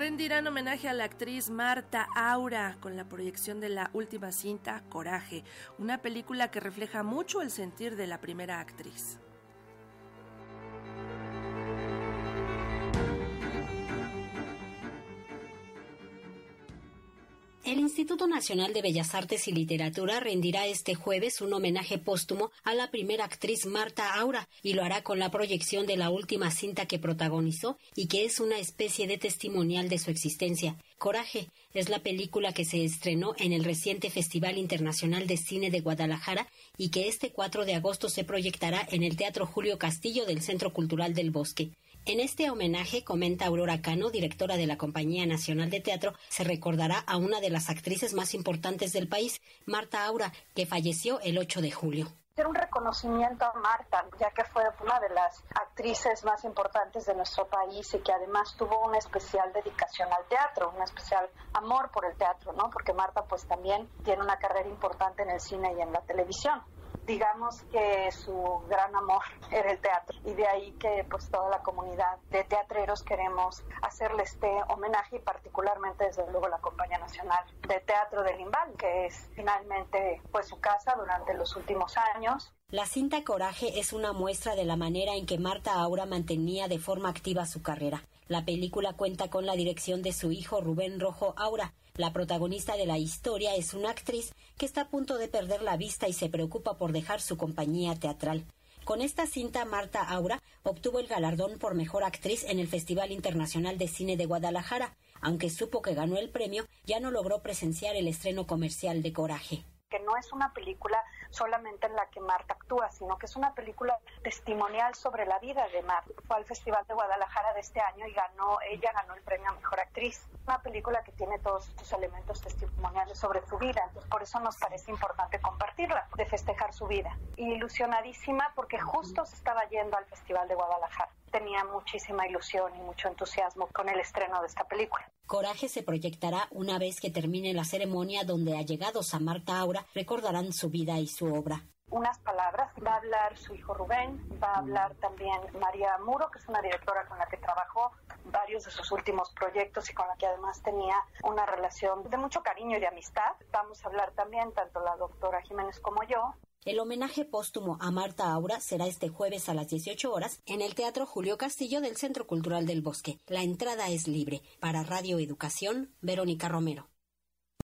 rendirán homenaje a la actriz Marta Aura con la proyección de la última cinta Coraje, una película que refleja mucho el sentir de la primera actriz. El Instituto Nacional de Bellas Artes y Literatura rendirá este jueves un homenaje póstumo a la primera actriz Marta Aura y lo hará con la proyección de la última cinta que protagonizó y que es una especie de testimonial de su existencia. Coraje es la película que se estrenó en el reciente Festival Internacional de Cine de Guadalajara y que este 4 de agosto se proyectará en el Teatro Julio Castillo del Centro Cultural del Bosque. En este homenaje, comenta Aurora Cano, directora de la Compañía Nacional de Teatro, se recordará a una de las actrices más importantes del país, Marta Aura, que falleció el 8 de julio un reconocimiento a Marta, ya que fue una de las actrices más importantes de nuestro país y que además tuvo una especial dedicación al teatro, un especial amor por el teatro, ¿no? Porque Marta pues también tiene una carrera importante en el cine y en la televisión digamos que su gran amor era el teatro y de ahí que pues toda la comunidad de teatreros queremos hacerle este homenaje y particularmente desde luego la Compañía Nacional de Teatro del Limbal que es finalmente pues su casa durante los últimos años. La cinta Coraje es una muestra de la manera en que Marta Aura mantenía de forma activa su carrera. La película cuenta con la dirección de su hijo Rubén Rojo Aura, la protagonista de la historia es una actriz que está a punto de perder la vista y se preocupa por dejar su compañía teatral. Con esta cinta, Marta Aura obtuvo el galardón por mejor actriz en el Festival Internacional de Cine de Guadalajara. Aunque supo que ganó el premio, ya no logró presenciar el estreno comercial de Coraje que no es una película solamente en la que Marta actúa, sino que es una película testimonial sobre la vida de Marta. Fue al Festival de Guadalajara de este año y ganó, ella ganó el premio a Mejor Actriz. Una película que tiene todos estos elementos testimoniales sobre su vida, entonces por eso nos parece importante compartirla, de festejar su vida. Ilusionadísima porque justo se estaba yendo al Festival de Guadalajara tenía muchísima ilusión y mucho entusiasmo con el estreno de esta película. Coraje se proyectará una vez que termine la ceremonia donde allegados a Marta Aura recordarán su vida y su obra unas palabras. Va a hablar su hijo Rubén, va a hablar también María Muro, que es una directora con la que trabajó varios de sus últimos proyectos y con la que además tenía una relación de mucho cariño y de amistad. Vamos a hablar también tanto la doctora Jiménez como yo el homenaje póstumo a Marta Aura será este jueves a las 18 horas en el Teatro Julio Castillo del Centro Cultural del Bosque. La entrada es libre. Para Radio Educación, Verónica Romero.